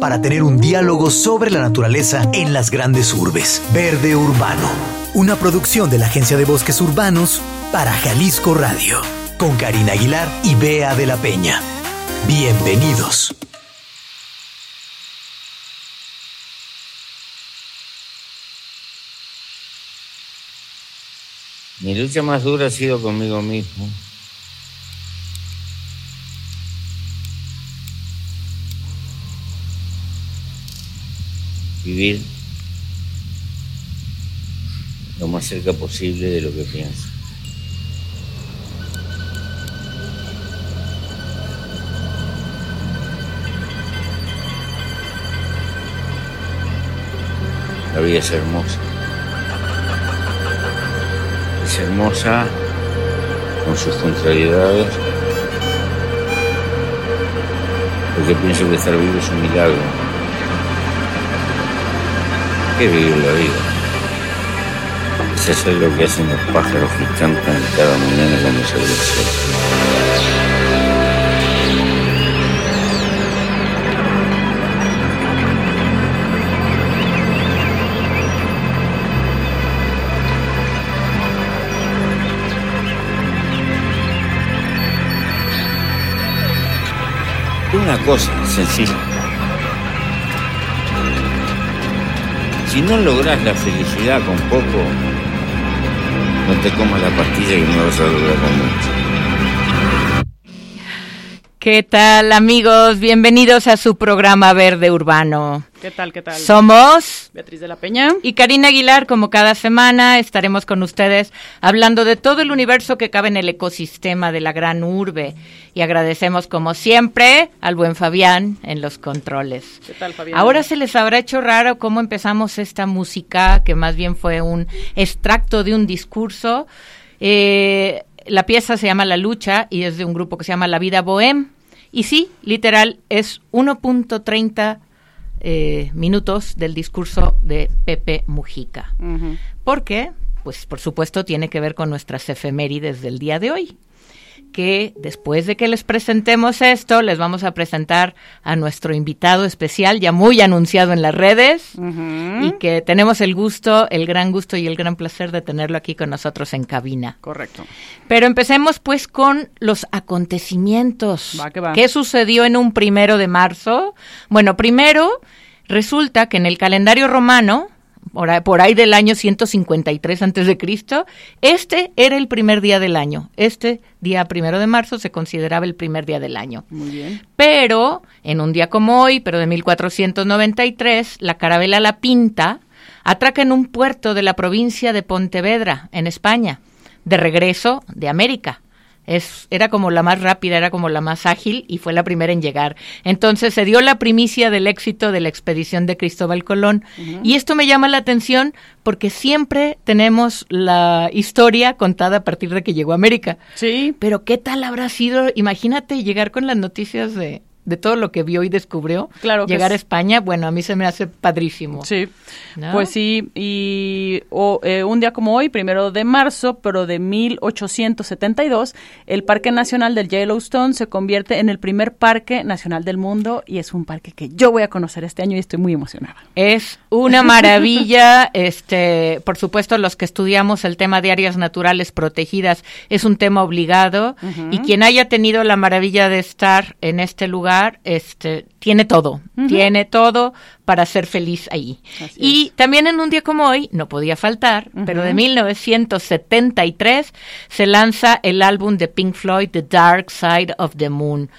para tener un diálogo sobre la naturaleza en las grandes urbes. Verde Urbano, una producción de la Agencia de Bosques Urbanos para Jalisco Radio, con Karina Aguilar y Bea de la Peña. Bienvenidos. Mi lucha más dura ha sido conmigo mismo. Vivir lo más cerca posible de lo que pienso. La vida es hermosa es hermosa con sus contrariedades, porque pienso que estar vivo es un milagro. ¿Qué es vivir la vida? Es hacer lo que hacen los pájaros que cantan cada mañana cuando sale el sol. Una cosa sencilla. Si no logras la felicidad con poco, no te comas la pastilla y no vas a lograr con mucho. ¿Qué tal amigos? Bienvenidos a su programa Verde Urbano. ¿Qué tal? ¿Qué tal? Somos Beatriz de la Peña y Karina Aguilar, como cada semana estaremos con ustedes hablando de todo el universo que cabe en el ecosistema de la gran urbe. Y agradecemos como siempre al buen Fabián en los controles. ¿Qué tal, Fabián? Ahora se les habrá hecho raro cómo empezamos esta música, que más bien fue un extracto de un discurso. Eh, la pieza se llama La Lucha y es de un grupo que se llama La Vida Bohem. Y sí, literal, es 1.30 eh, minutos del discurso de Pepe Mujica. ¿Por qué? Pues por supuesto tiene que ver con nuestras efemérides del día de hoy que después de que les presentemos esto, les vamos a presentar a nuestro invitado especial, ya muy anunciado en las redes, y que tenemos el gusto, el gran gusto y el gran placer de tenerlo aquí con nosotros en cabina. Correcto. Pero empecemos pues con los acontecimientos. Va, que va. ¿Qué sucedió en un primero de marzo? Bueno, primero resulta que en el calendario romano, por ahí, del año 153 antes de Cristo, este era el primer día del año. Este día primero de marzo se consideraba el primer día del año. Muy bien. Pero en un día como hoy, pero de 1493, la carabela La Pinta atraca en un puerto de la provincia de Pontevedra, en España, de regreso de América. Es, era como la más rápida, era como la más ágil y fue la primera en llegar. Entonces se dio la primicia del éxito de la expedición de Cristóbal Colón. Y esto me llama la atención porque siempre tenemos la historia contada a partir de que llegó a América. Sí. Pero ¿qué tal habrá sido? Imagínate llegar con las noticias de, de todo lo que vio y descubrió. Claro Llegar a es- España, bueno, a mí se me hace padrísimo. Sí. ¿No? Pues sí, y eh, un día como hoy, primero de marzo, pero de 1872, el Parque Nacional del Yellowstone se convierte en el primer parque nacional del mundo y es un parque que yo voy a conocer este año y estoy muy emocionada. Es una maravilla, este, por supuesto, los que estudiamos el tema de áreas naturales protegidas es un tema obligado y quien haya tenido la maravilla de estar en este lugar, este, tiene todo, tiene todo para ser feliz ahí. Así y también en un día como hoy, no podía faltar, pero de 1973 se lanza el álbum de Pink Floyd, The Dark Side of the Moon,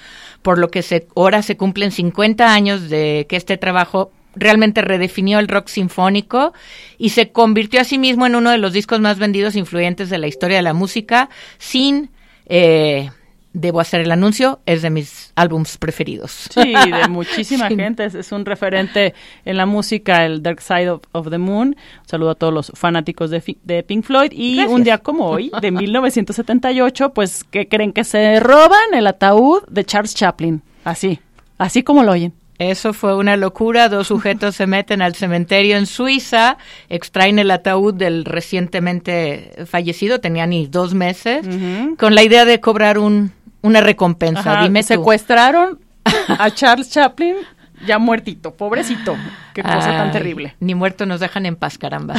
por lo que se, ahora se cumplen 50 años de que este trabajo realmente redefinió el rock sinfónico y se convirtió a sí mismo en uno de los discos más vendidos e influyentes de la historia de la música, sin, eh, debo hacer el anuncio, es de mis álbums preferidos. Sí, de muchísima Sí. gente. Es, es un referente en la música, el Dark Side of, of the Moon. Un saludo a todos los fanáticos de, de Pink Floyd. Y Gracias. un día como hoy, de 1978, pues, que creen que se roban el ataúd de Charles Chaplin? Así, así como lo oyen. Eso fue una locura. Dos sujetos se meten al cementerio en Suiza, extraen el ataúd del recientemente fallecido, tenía ni dos meses, con la idea de cobrar un, una recompensa. Ajá, Dime tú. secuestraron a Charles Chaplin ya muertito, pobrecito. Qué cosa tan terrible. Ni muerto nos dejan en paz, caramba.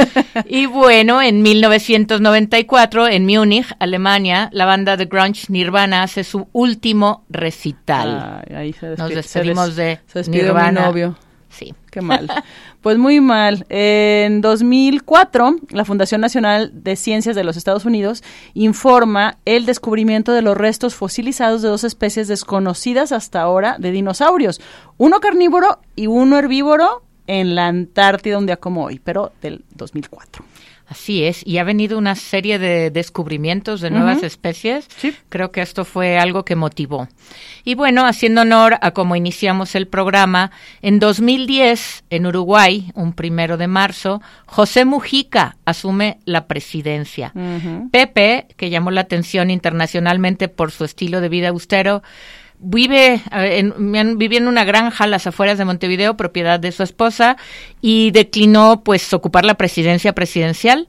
y bueno, en 1994, en Múnich, Alemania, la banda de grunge Nirvana hace su último recital. Ay, ahí se Nos despedimos se des- de se Nirvana. mi novio. Sí. Qué mal. Pues muy mal. En 2004, la Fundación Nacional de Ciencias de los Estados Unidos informa el descubrimiento de los restos fosilizados de dos especies desconocidas hasta ahora de dinosaurios. Uno carnívoro y uno herbívoro en la Antártida un día como hoy, pero del 2004. Así es, y ha venido una serie de descubrimientos de nuevas especies. Sí. Creo que esto fue algo que motivó. Y bueno, haciendo honor a cómo iniciamos el programa, en 2010, en Uruguay, un primero de marzo, José Mujica asume la presidencia. Pepe, que llamó la atención internacionalmente por su estilo de vida austero, vive en, vivía en una granja a las afueras de Montevideo, propiedad de su esposa, y declinó pues ocupar la presidencia presidencial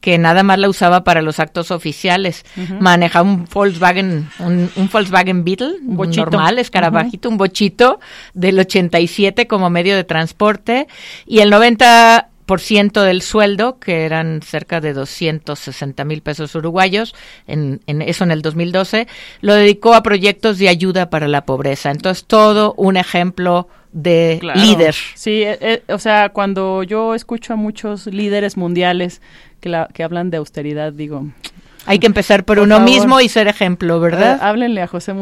que nada más la usaba para los actos oficiales. Manejaba un Volkswagen, un, un Volkswagen Beetle, Un bochito. normal, escarabajito, un bochito del 87 como medio de transporte y el 90 por ciento del sueldo, que eran cerca de 260 mil pesos uruguayos, en, en eso en el 2012, lo dedicó a proyectos de ayuda para la pobreza. Entonces, todo un ejemplo de Claro. líder. Sí, eh, eh, o sea, cuando yo escucho a muchos líderes mundiales que, la, que hablan de austeridad, digo, Hay que empezar por, Por uno favor. mismo y ser ejemplo, ¿verdad? háblenle a José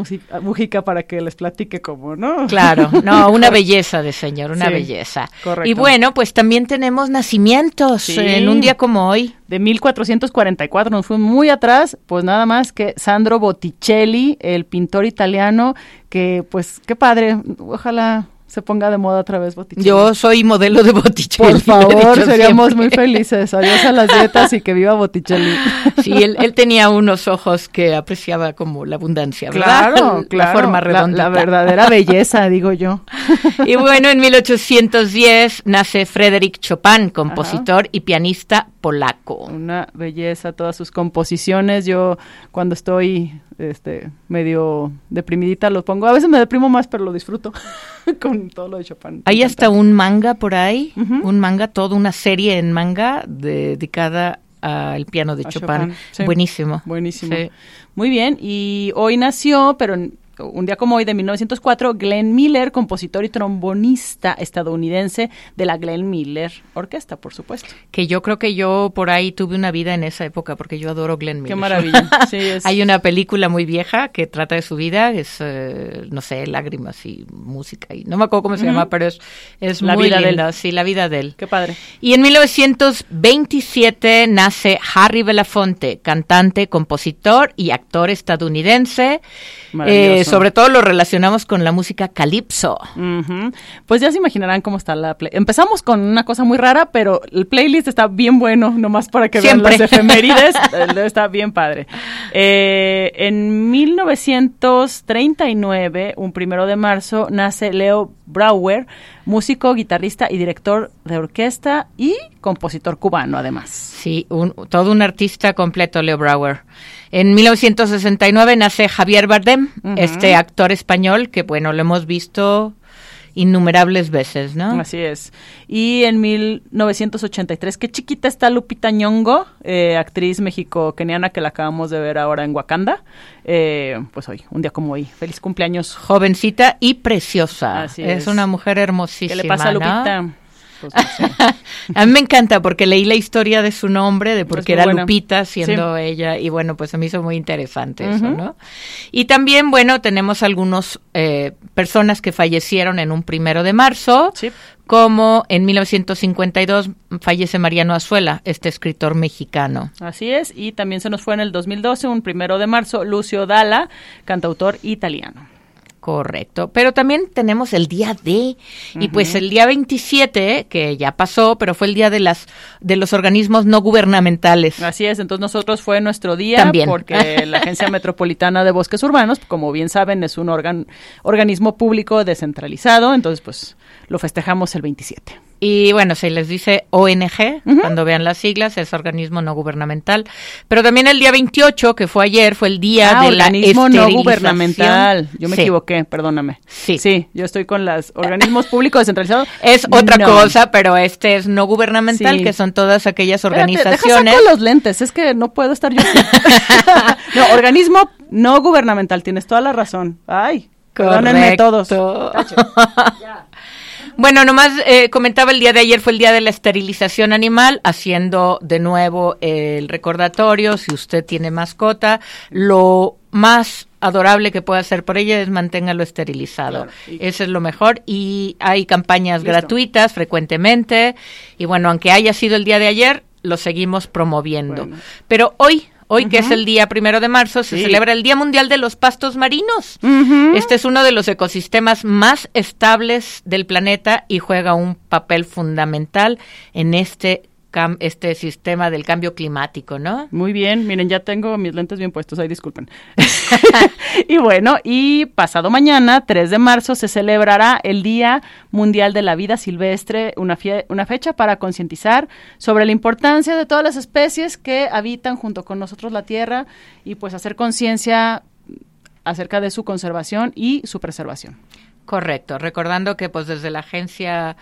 Mujica para que les platique cómo, ¿no? Claro, no, una belleza de señor, una Sí, belleza. correcto. Y bueno, pues también tenemos nacimientos Sí. en un día como hoy. De 1444, nos fuimos muy atrás, pues nada más que Sandro Botticelli, el pintor italiano, que pues qué padre, ojalá se ponga de moda otra vez Botticelli. Yo soy modelo de Botticelli. Por favor, seríamos siempre. muy felices. Adiós a las dietas y que viva Botticelli. Sí, él, él tenía unos ojos que apreciaba como la abundancia, ¿verdad? Claro, La claro. forma La, redonda. la verdadera belleza, digo yo. Y bueno, en 1810 nace Frédéric Chopin, compositor y pianista polaco. Una belleza, todas sus composiciones. Yo cuando estoy este medio deprimidita lo pongo. A veces me deprimo más, pero lo disfruto con todo lo de Chopin. Hay hasta un manga por ahí, un manga, toda una serie en manga dedicada al piano de A Chopin. Chopin, sí. Buenísimo. Buenísimo. Sí. Muy bien, y hoy nació, pero un día como hoy de 1904, Glenn Miller, compositor y trombonista estadounidense de la Glenn Miller Orquesta, por supuesto. Que yo creo que yo por ahí tuve una vida en esa época porque yo adoro Glenn Miller. Qué maravilla. Sí, es- Hay una película muy vieja que trata de su vida, es, eh, no sé, lágrimas y música. y No me acuerdo cómo se llama, pero es, es La muy vida de él. Sí, la vida de él. Qué padre. Y en 1927 nace Harry Belafonte, cantante, compositor y actor estadounidense. Maravilloso. Eh, sobre todo lo relacionamos con la música calipso. Pues ya se imaginarán cómo está la play. Empezamos con una cosa muy rara, pero el playlist está bien bueno, nomás para que Siempre. vean las efemérides. eh, está bien padre. Eh, en 1939, un primero de marzo, nace Leo Brauer, músico, guitarrista y director de orquesta y compositor cubano, además. Sí, un- todo un artista completo, Leo Brauer. En 1969 nace Javier Bardem, este actor español que, bueno, lo hemos visto innumerables veces, ¿no? Así es. Y en 1983, qué chiquita está Lupita Nyong'o, eh, actriz mexico-keniana que la acabamos de ver ahora en Wakanda. Eh, pues hoy, un día como hoy. Feliz cumpleaños. Jovencita y preciosa. Así es. es. una mujer hermosísima. ¿Qué le pasa a ¿no? Pues no sé. A mí me encanta porque leí la historia de su nombre, de por Es qué era. Lupita siendo ella, y bueno, pues se me hizo muy interesante eso. ¿no? Y también, bueno, tenemos algunos eh, personas que fallecieron en un primero de marzo, Sí. como en 1952 fallece Mariano Azuela, este escritor mexicano. Así es. Y también se nos fue en el 2012, un primero de marzo, Lucio Dalla, cantautor italiano. Correcto, pero también tenemos el día de y pues el día 27 que ya pasó, pero fue el día de las de los organismos no gubernamentales. Así es, entonces nosotros fue nuestro día También. porque la Agencia Metropolitana de Bosques Urbanos, como bien saben, es un organ- organismo público descentralizado, entonces pues lo festejamos el 27. Y bueno, se les dice ONG, cuando vean las siglas, es organismo no gubernamental. Pero también el día 28, que fue ayer, fue el día Ah, de la organismo no gubernamental. Yo me Sí. equivoqué, perdóname. Sí. Sí, yo estoy con los organismos públicos descentralizados. Es otra No. cosa, pero este es no gubernamental, Sí. que son todas aquellas Espérate, deja organizaciones. saco los lentes, es que no puedo estar yo no, organismo no gubernamental, tienes toda la razón. Ay, perdónenme todos. Bueno, nomás eh, comentaba el día de ayer fue el día de la esterilización animal, haciendo de nuevo el recordatorio, si usted tiene mascota, lo más adorable que puede hacer por ella es manténgalo esterilizado. Claro, y- Eso es lo mejor y hay campañas Listo. gratuitas frecuentemente y bueno, aunque haya sido el día de ayer, lo seguimos promoviendo. Bueno. Pero hoy, hoy que es el día primero de marzo, se Sí. celebra el Día Mundial de los Pastos Marinos. Este es uno de los ecosistemas más estables del planeta y juega un papel fundamental en este cam- este sistema del cambio climático, ¿no? Muy bien, miren, ya tengo mis lentes bien puestos, ahí disculpen. y bueno, y pasado mañana, 3 de marzo, se celebrará el Día Mundial de la Vida Silvestre, una, fie- una fecha para concientizar sobre la importancia de todas las especies que habitan junto con nosotros la Tierra y pues hacer conciencia acerca de su conservación y su preservación. Correcto, recordando que pues desde la Agencia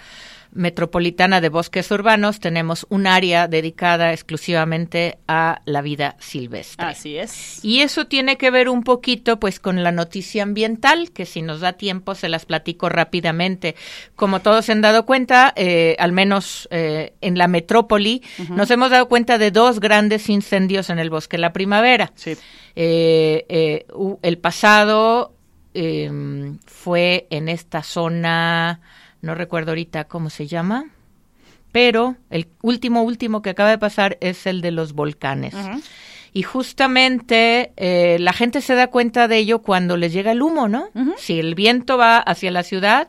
Metropolitana de Bosques Urbanos tenemos un área dedicada exclusivamente a la vida silvestre. Así es. Y eso tiene que ver un poquito pues con la noticia ambiental, que si nos da tiempo se las platico rápidamente. Como todos se han dado cuenta, eh, al menos eh, en la metrópoli, nos hemos dado cuenta de dos grandes incendios en el bosque la primavera. Sí. Eh, eh, el pasado eh, fue en esta zona, no recuerdo ahorita cómo se llama, pero el último, último que acaba de pasar es el de los volcanes. Y justamente eh, la gente se da cuenta de ello cuando les llega el humo, ¿no? Si el viento va hacia la ciudad,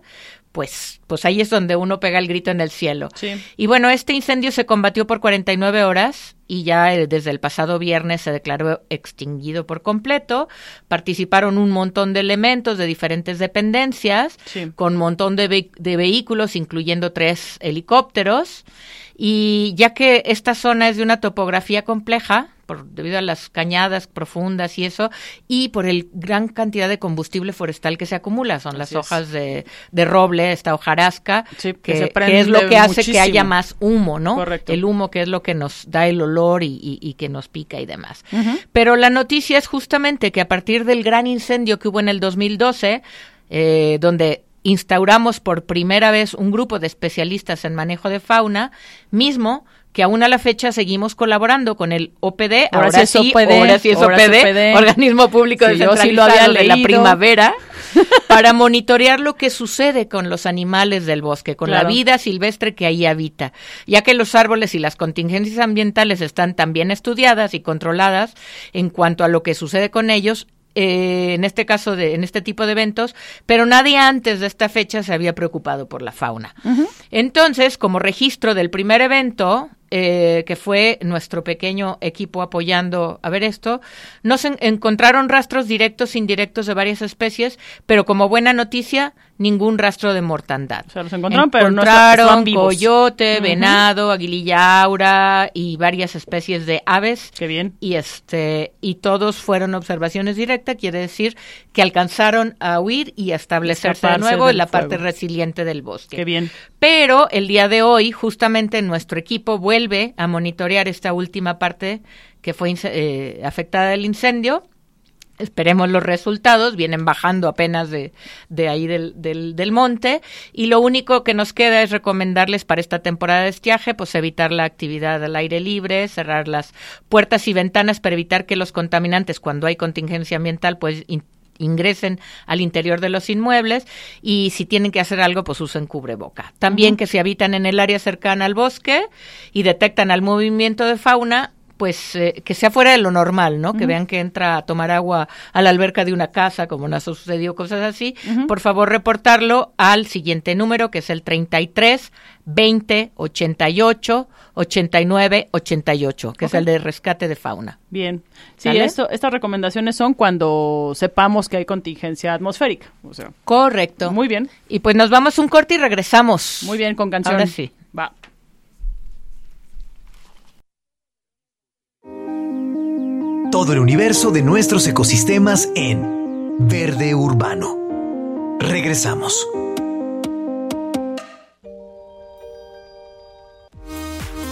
pues, pues ahí es donde uno pega el grito en el cielo. Sí. Y bueno, este incendio se combatió por 49 horas y ya eh, desde el pasado viernes se declaró extinguido por completo. Participaron un montón de elementos de diferentes dependencias, Sí. con un montón de, ve- de vehículos, incluyendo tres helicópteros. Y ya que esta zona es de una topografía compleja, por, debido a las cañadas profundas y eso, y por el gran cantidad de combustible forestal que se acumula, son las Así hojas de, de roble, esta hojarasca, Sí, que que, es lo que hace que haya más humo, ¿no? Correcto. El humo que es lo que nos da el olor y, y- y que nos pica y demás. Pero la noticia es justamente que a partir del gran incendio que hubo en el 2012, eh, donde instauramos por primera vez un grupo de especialistas en manejo de fauna, mismo que aún a la fecha seguimos colaborando con el OPD, Ahora ahora, sí es sí, OPD, ahora sí es ahora OPD, OPD. Organismo Público Sí, sí lo Descentralizado había de la. Primavera, para monitorear lo que sucede con los animales del bosque, con la vida silvestre que ahí habita, ya que los árboles y las contingencias ambientales están tan bien estudiadas y controladas en cuanto a lo que sucede con ellos. Eh, en este caso de en este tipo de eventos, pero nadie antes de esta fecha se había preocupado por la fauna. Entonces, como registro del primer evento, eh, que fue nuestro pequeño equipo apoyando a ver esto, nos en- encontraron rastros directos e indirectos de varias especies, pero como buena noticia, ningún rastro de mortandad. O sea, los encontraron, pero no Encontraron vivos. coyote, Ujú. venado, aguililla aura y varias especies de aves. Qué bien. Y este y todos fueron observaciones directas, quiere decir que alcanzaron a huir y a establecerse de nuevo en la parte resiliente del bosque. Qué bien. Pero el día de hoy, justamente nuestro equipo vuelve a monitorear esta última parte que fue eh, afectada del incendio. Esperemos los resultados, vienen bajando apenas de, de ahí del, del, del monte y lo único que nos queda es recomendarles para esta temporada de estiaje, pues evitar la actividad al aire libre, cerrar las puertas y ventanas para evitar que los contaminantes, cuando hay contingencia ambiental, pues in- ingresen al interior de los inmuebles y si tienen que hacer algo, pues usen cubreboca. También que si habitan en el área cercana al bosque y detectan al movimiento de fauna, pues eh, que sea fuera de lo normal, ¿no? Que vean que entra a tomar agua a la alberca de una casa, como nos ha sucedido cosas así, por favor reportarlo al siguiente número, que es el 33 20 88 89 88, que es el de rescate de fauna. Bien. Sí, esto, estas recomendaciones son cuando sepamos que hay contingencia atmosférica. O sea, Correcto. Muy bien. Y pues nos vamos un corte y regresamos. Muy bien, con canción. Ahora sí. Todo el universo de nuestros ecosistemas en Verde Urbano. Regresamos.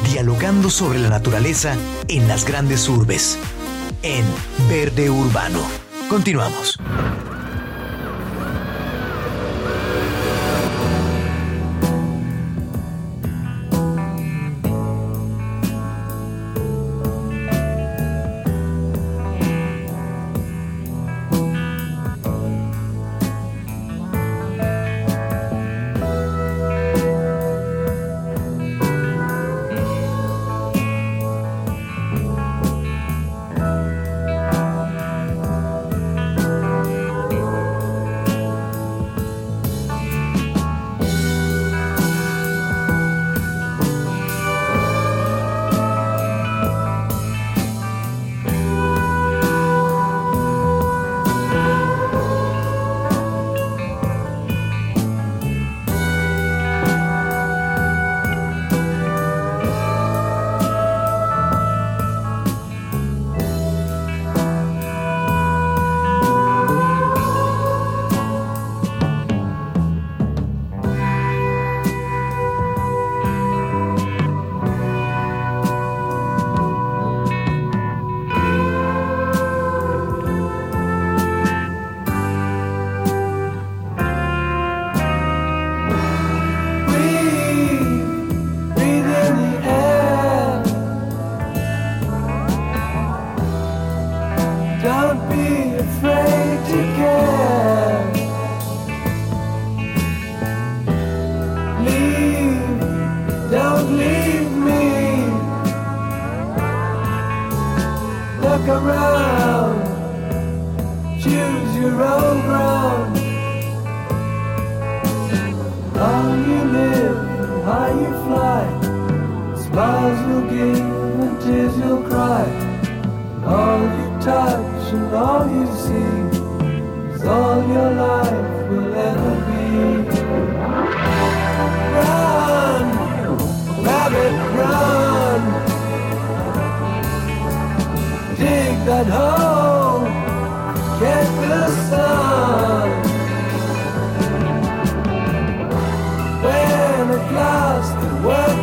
Dialogando sobre la naturaleza en las grandes urbes. En Verde Urbano. Continuamos. tears you'll cry. And all you touch and all you see is all your life will ever be. Run, rabbit, run. Dig that hole, get the sun. When at last the world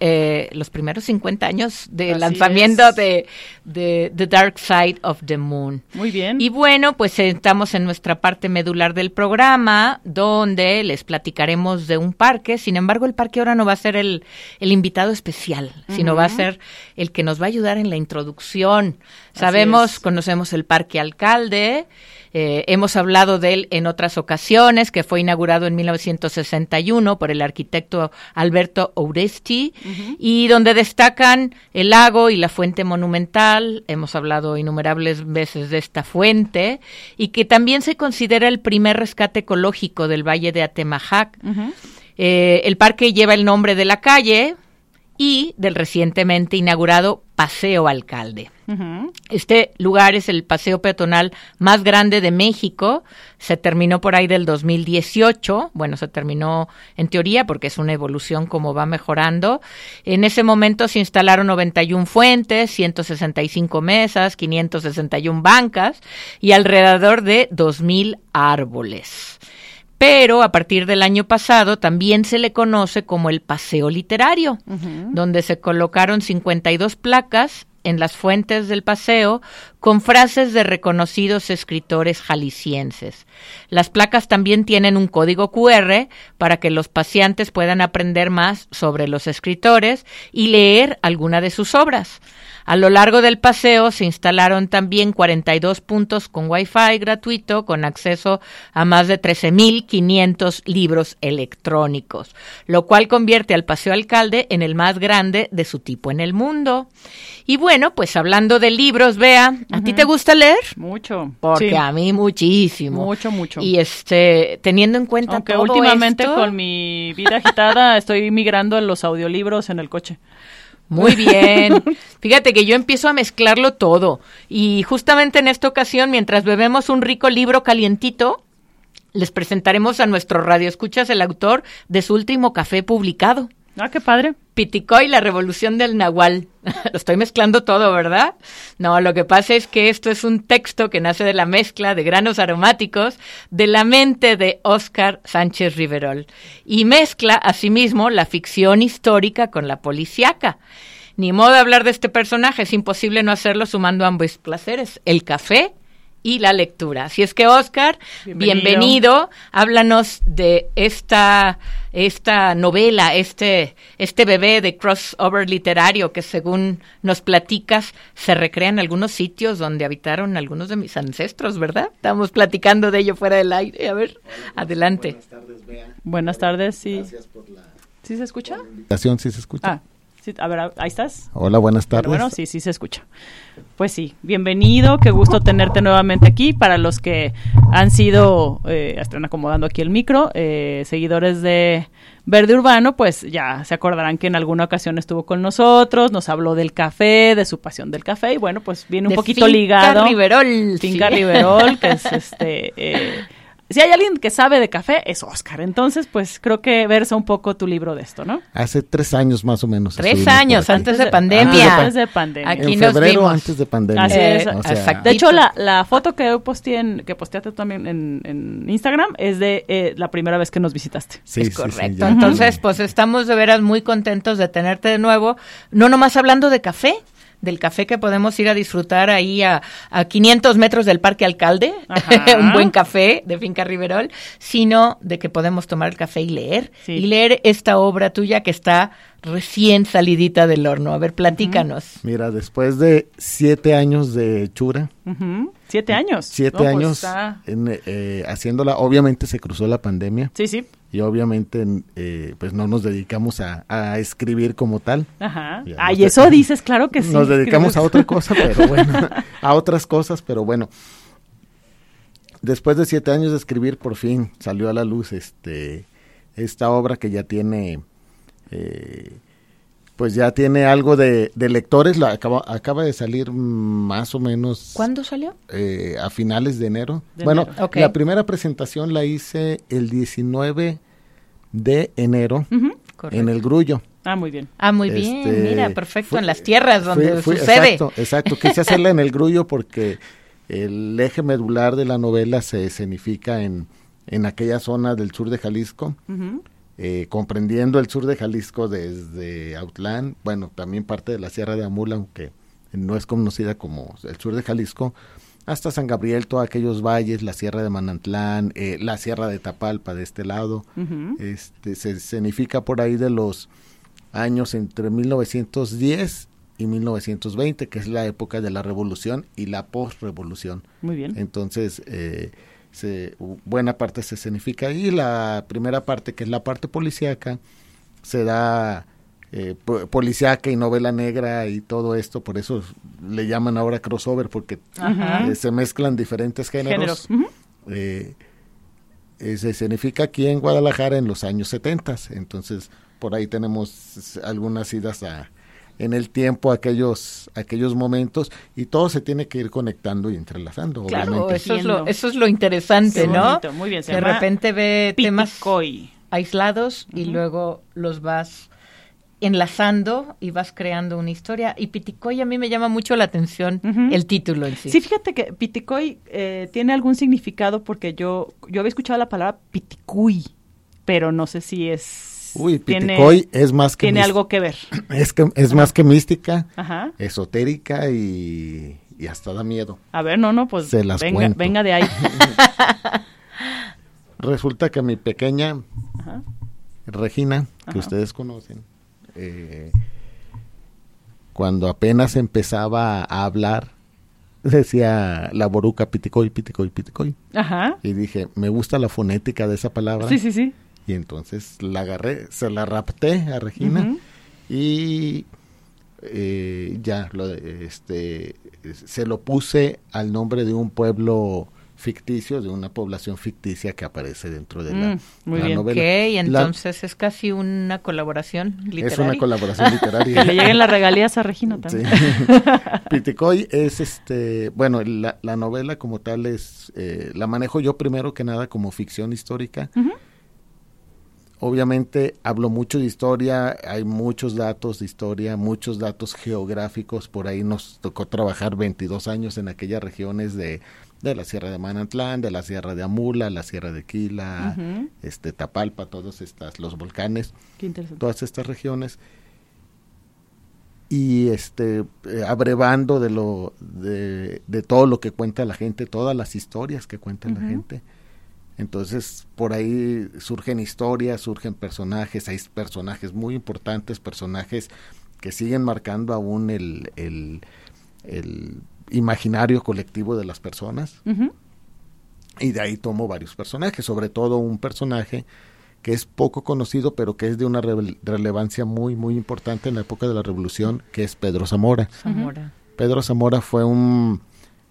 eh, los primeros 50 años del lanzamiento de, The Dark Side of the Moon. Muy bien. Y bueno, pues estamos en nuestra parte medular del programa, donde les platicaremos de un parque. Sin embargo, el parque ahora no va a ser el, invitado especial, sino va a ser el que nos va a ayudar en la introducción. Sabemos, conocemos el Parque Alcalde. Eh, hemos hablado de él en otras ocasiones, que fue inaugurado en 1961 por el arquitecto Alberto Oresti, y donde destacan el lago y la fuente monumental. Hemos hablado innumerables veces de esta fuente, y que también se considera el primer rescate ecológico del Valle de Atemajac. Eh, el parque lleva el nombre de la calle, y del recientemente inaugurado Paseo Alcalde. Este lugar es el paseo peatonal más grande de México. Se terminó por ahí del 2018. Bueno, se terminó en teoría porque es una evolución como va mejorando. En ese momento se instalaron 91 fuentes, 165 mesas, 561 bancas y alrededor de 2.000 árboles pero a partir del año pasado también se le conoce como el Paseo Literario, donde se colocaron 52 placas en las fuentes del paseo con frases de reconocidos escritores jaliscienses. Las placas también tienen un código QR para que los pacientes puedan aprender más sobre los escritores y leer alguna de sus obras. A lo largo del paseo se instalaron también 42 puntos con Wi-Fi gratuito con acceso a más de 13.500 libros electrónicos, lo cual convierte al Paseo Alcalde en el más grande de su tipo en el mundo. Y bueno, pues hablando de libros, vea, ¿a ti te gusta leer? Mucho. Porque Sí. a mí muchísimo. Mucho, mucho. Y este, teniendo en cuenta Aunque todo últimamente esto- con mi vida agitada estoy migrando a los audiolibros en el coche. Muy bien. Fíjate que yo empiezo a mezclarlo todo. Y justamente en esta ocasión, mientras bebemos un rico libro calientito, les presentaremos a nuestro radio escuchas el autor de su último café publicado. Ah, qué padre. Piticoy, la revolución del Nahual. Lo estoy mezclando todo, ¿verdad? No, lo que pasa es que esto es un texto que nace de la mezcla de granos aromáticos de la mente de Óscar Sánchez Riverol y mezcla asimismo la ficción histórica con la policiaca. Ni modo de hablar de este personaje, es imposible no hacerlo sumando ambos placeres, el café y la lectura. Así es que, Óscar, Bienvenido. bienvenido. Háblanos de esta, esta novela, este, este bebé de crossover literario que según nos platicas se recrea en algunos sitios donde habitaron algunos de mis ancestros, ¿verdad? Estamos platicando de ello fuera del aire. A ver, adelante. Buenas tardes, sí. ¿Sí se escucha? invitación, ¿sí se escucha? Ah, sí, a ver, ahí estás. Hola, buenas Bueno, tardes. bueno, sí, sí se escucha. Pues sí, bienvenido, qué gusto tenerte nuevamente aquí. Para los que han sido, eh, están acomodando aquí el micro, eh, seguidores de Verde Urbano, pues ya se acordarán que en alguna ocasión estuvo con nosotros, nos habló del café, de su pasión del café, y bueno, pues viene un De poquito Finca ligado. Riverol, Finca sí. Riverol, que es este... eh, si hay alguien que sabe de café, es Oscar. Entonces, pues creo que versa un poco tu libro de esto, ¿no? Hace tres años más o menos. Tres años antes de pandemia. Antes de pandemia. Aquí en nos febrero vimos. antes de pandemia. Así es. O sea, exacto. De hecho, la, la foto que yo posteé en, que posteaste también en, en Instagram es de eh, la primera vez que nos visitaste. sí, es sí, sí, correcto. ya Entonces, pues estamos de veras muy contentos de tenerte de nuevo. No nomás hablando de café, del café que podemos ir a disfrutar ahí a, a 500 metros del Parque Alcalde, un buen café de Finca Riverol, sino de que podemos tomar el café y leer. Sí. Y leer esta obra tuya que está recién salidita del horno. A ver, platícanos. Mira, después de siete años de hechura, Ujú. Siete años. siete No, pues años está- en, eh, haciéndola, obviamente se cruzó la pandemia Sí, sí. Y obviamente eh, pues no nos dedicamos a, a escribir como tal. Ajá. Ay, eso dices, claro que sí. Nos dedicamos a otra cosa, pero bueno, a otras cosas, pero bueno. Después de siete años de escribir, por fin salió a la luz este esta obra que ya tiene, eh, pues ya tiene algo de, de lectores. La acaba, acaba de salir más o menos ¿Cuándo salió? eh, a finales de enero. De bueno, enero. La primera presentación la hice el 19 de enero en el Grullo. Ah, muy bien. Ah, muy bien. Este, Mira, perfecto. en las tierras donde fui- fui- sucede. Exacto, exacto. Quise hacerla en el grullo porque el eje medular de la novela se escenifica en, en aquella zona del sur de Jalisco, Ujú. Eh, comprendiendo el sur de Jalisco desde Autlán, bueno, también parte de la Sierra de Amula, aunque no es conocida como el sur de Jalisco, hasta San Gabriel, todos aquellos valles, la Sierra de Manantlán, eh, la Sierra de Tapalpa de este lado, este, se escenifica por ahí de los años entre 1910 y 1920, que es la época de la revolución y la postrevolución. Muy bien. Entonces, eh, se, buena parte se escenifica ahí. La primera parte, que es la parte policíaca, se da eh, po- policíaca y novela negra y todo esto, por eso le llaman ahora crossover, porque eh, se mezclan diferentes géneros. Eh, eh, se escenifica aquí en Guadalajara en los años 70. Entonces, por ahí tenemos algunas idas a, en el tiempo, aquellos, aquellos momentos, y todo se tiene que ir conectando y entrelazando, Claro, obviamente. eso es, lo, eso es lo interesante, ¿no? bonito, muy bien, se de llama repente ve temas aislados y luego los vas enlazando y vas creando una historia. Y Piticoy a mí me llama mucho la atención el título en sí. Sí, fíjate que Piticoy eh, tiene algún significado porque yo, yo había escuchado la palabra Piticuy, pero no sé si es Uy, tiene- Piticoy es más que tiene algo que ver. es que es más que mística, Ajá. esotérica y, y hasta da miedo. A ver, no, no, pues Se las venga, cuento. venga de ahí. Resulta que mi pequeña Ajá. Regina, que ustedes conocen, eh, cuando apenas empezaba a hablar, decía la boruca piticoy, piticoy, piticoy. Ajá. Y dije, me gusta la fonética de esa palabra. Sí, sí, sí. Y entonces la agarré, se la rapté a Regina y eh, ya, lo, este, se lo puse al nombre de un pueblo ficticio, de una población ficticia que aparece dentro de la, Mm, muy la bien. Novela. La- entonces es casi una colaboración literaria. es una colaboración literaria. Que le lleguen las regalías a Regina Sí. también. Piticoy es este, bueno, la, la novela como tal es, eh, la manejo yo primero que nada como ficción histórica. Ujú. Obviamente hablo mucho de historia, hay muchos datos de historia, muchos datos geográficos, por ahí nos tocó trabajar 22 años en aquellas regiones de, de la Sierra de Manantlán, de la Sierra de Amula, la Sierra de Quila, este Tapalpa, todos estas, los volcanes Qué todas estas regiones. Y este eh, abrevando de lo de, de todo lo que cuenta la gente todas las historias que cuenta la gente entonces por ahí surgen historias surgen personajes hay personajes muy importantes personajes que siguen marcando aún el, el, el imaginario colectivo de las personas y de ahí tomo varios personajes, sobre todo un personaje que es poco conocido, pero que es de una rele- relevancia muy, muy importante en la época de la Revolución, que es Pedro Zamora. Zamora. Pedro Zamora fue un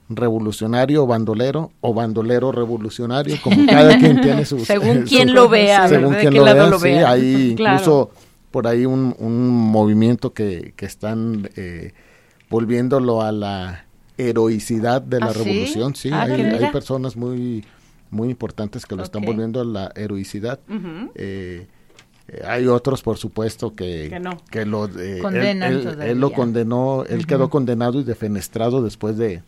revolucionario bandolero o bandolero revolucionario, como cada quien tiene su... Según quien lo vea, según quien qué lo lado vea, lo sí, vea. hay Claro. incluso por ahí un, un movimiento que, que están eh, volviéndolo a la heroicidad de la ¿Ah, sí? revolución, sí, Ah, hay, hay personas muy muy importantes que lo están volviendo a la heroicidad. Eh, eh, hay otros, por supuesto, que, Que no. lo él- él, lo condenó, él quedó condenado y defenestrado después de,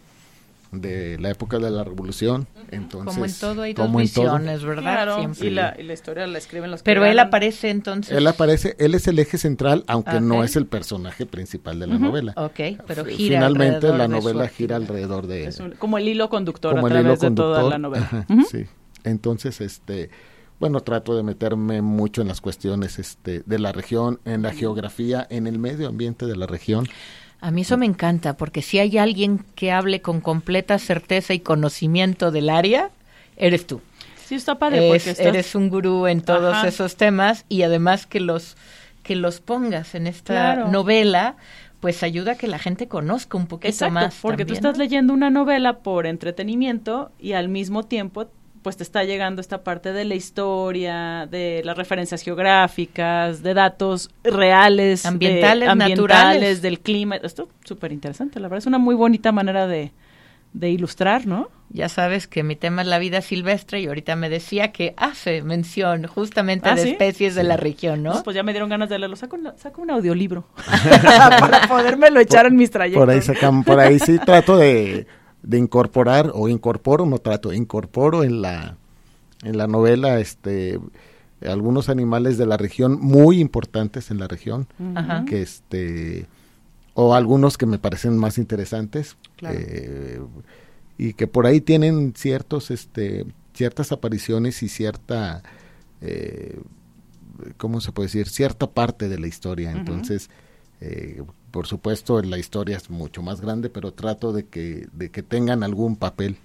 de la época de la revolución. Entonces, Como en todo hay dos todo. ¿verdad? Claro, Siempre. y la, y la historia la escriben los que Pero él aparece entonces. Él aparece, él es el eje central, aunque no es el personaje principal de la novela. Ok, pero gira Finalmente alrededor la su novela gira alrededor de un- como el hilo conductor como a el través hilo de toda conductor. la novela. Sí. Entonces, este, bueno, trato de meterme mucho en las cuestiones este, de la región, en la geografía, en el medio ambiente de la región. A mí eso me encanta, porque si hay alguien que hable con completa certeza y conocimiento del área, eres tú. Sí, está padre Es- porque estás- Eres un gurú en todos Ajá. esos temas y además que los que los pongas en esta Claro. novela, pues ayuda a que la gente conozca un poquito Exacto, más. porque tú estás ¿no? leyendo una novela por entretenimiento y al mismo tiempo pues te está llegando esta parte de la historia, de las referencias geográficas, de datos reales, de- Ambientales, naturales. del clima. Esto es súper interesante, la verdad es una muy bonita manera de, de ilustrar, ¿no? Ya sabes que mi tema es la vida silvestre y ahorita me decía que hace mención justamente ¿Ah, de sí? especies de la región, ¿no? Pues ya me dieron ganas de leerlo. Saco, una- saco un audiolibro para podérmelo echar en mis trayectos. Por ahí sacan, por ahí sí trato de, de incorporar, o incorporo, no trato, incorporo en la, en la novela este algunos animales de la región muy importantes en la región Ajá. que este o algunos que me parecen más interesantes Claro. eh, y que por ahí tienen ciertos este ciertas apariciones y cierta eh, cómo se puede decir cierta parte de la historia entonces eh, por supuesto la historia es mucho más grande pero trato de que de que tengan algún papel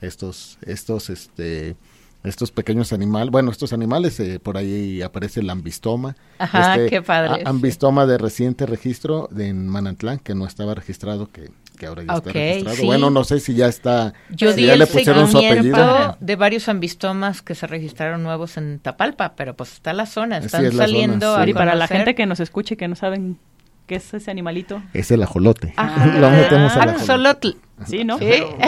estos estos este estos pequeños animales, bueno, estos animales, eh, por ahí aparece el ambistoma. Ajá, Este, qué padre, a- ambistoma de reciente registro de en Manantlán, que no estaba registrado, que, que ahora ya está registrado. sí. Bueno, no sé si ya está, Yo si di ya el le pusieron su apellido. de varios ambistomas que se registraron nuevos en Tapalpa, pero pues está la zona, están es la saliendo zona, a sí. Y para la gente que nos escuche y que no saben qué es ese animalito. Es el ajolote. Ajá. Lo metemos al ajolote. Sí, ¿no? Sí. Pero